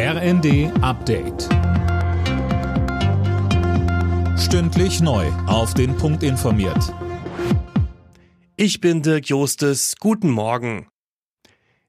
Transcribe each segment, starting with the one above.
RND Update. Stündlich neu. Auf den Punkt informiert. Ich bin Dirk Jostes. Guten Morgen.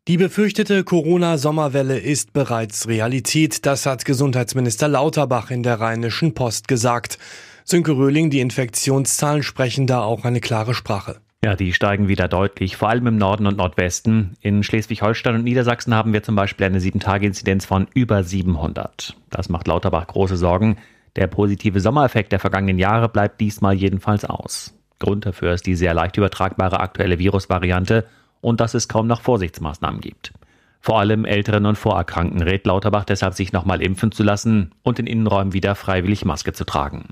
Die befürchtete Corona-Sommerwelle ist bereits Realität. Das hat Gesundheitsminister Lauterbach in der Rheinischen Post gesagt. Sönke Röhling, die Infektionszahlen sprechen da auch eine klare Sprache. Ja, die steigen wieder deutlich, vor allem im Norden und Nordwesten. In Schleswig-Holstein und Niedersachsen haben wir zum Beispiel eine 7-Tage-Inzidenz von über 700. Das macht Lauterbach große Sorgen. Der positive Sommereffekt der vergangenen Jahre bleibt diesmal jedenfalls aus. Grund dafür ist die sehr leicht übertragbare aktuelle Virusvariante und dass es kaum noch Vorsichtsmaßnahmen gibt. Vor allem Älteren und Vorerkrankten rät Lauterbach deshalb, sich nochmal impfen zu lassen und in Innenräumen wieder freiwillig Maske zu tragen.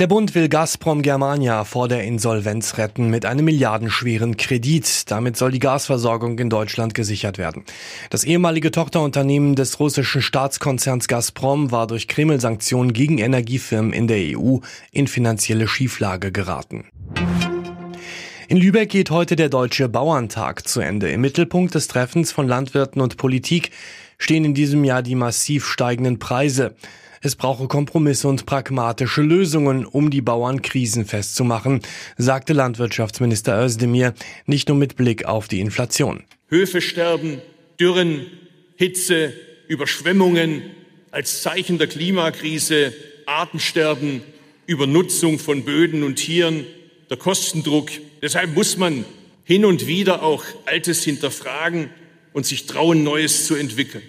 Der Bund will Gazprom Germania vor der Insolvenz retten mit einem milliardenschweren Kredit. Damit soll die Gasversorgung in Deutschland gesichert werden. Das ehemalige Tochterunternehmen des russischen Staatskonzerns Gazprom war durch Kreml-Sanktionen gegen Energiefirmen in der EU in finanzielle Schieflage geraten. In Lübeck geht heute der Deutsche Bauerntag zu Ende. Im Mittelpunkt des Treffens von Landwirten und Politik stehen in diesem Jahr die massiv steigenden Preise. Es brauche Kompromisse und pragmatische Lösungen, um die Bauern krisenfest zu machen, sagte Landwirtschaftsminister Özdemir, nicht nur mit Blick auf die Inflation. Höfe sterben, Dürren, Hitze, Überschwemmungen als Zeichen der Klimakrise, Artensterben, Übernutzung von Böden und Tieren, der Kostendruck. Deshalb muss man hin und wieder auch Altes hinterfragen und sich trauen, Neues zu entwickeln.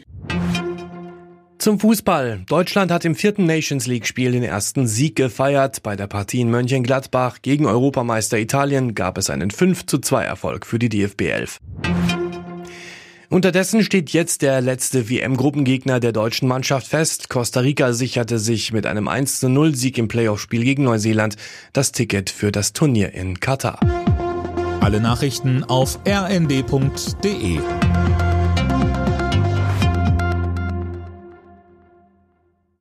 Zum Fußball. Deutschland hat im vierten Nations League-Spiel den ersten Sieg gefeiert. Bei der Partie in Mönchengladbach gegen Europameister Italien gab es einen 5 zu 2 Erfolg für die DFB 11. Unterdessen steht jetzt der letzte WM-Gruppengegner der deutschen Mannschaft fest. Costa Rica sicherte sich mit einem 1 zu 0 Sieg im Playoff-Spiel gegen Neuseeland das Ticket für das Turnier in Katar. Alle Nachrichten auf rnd.de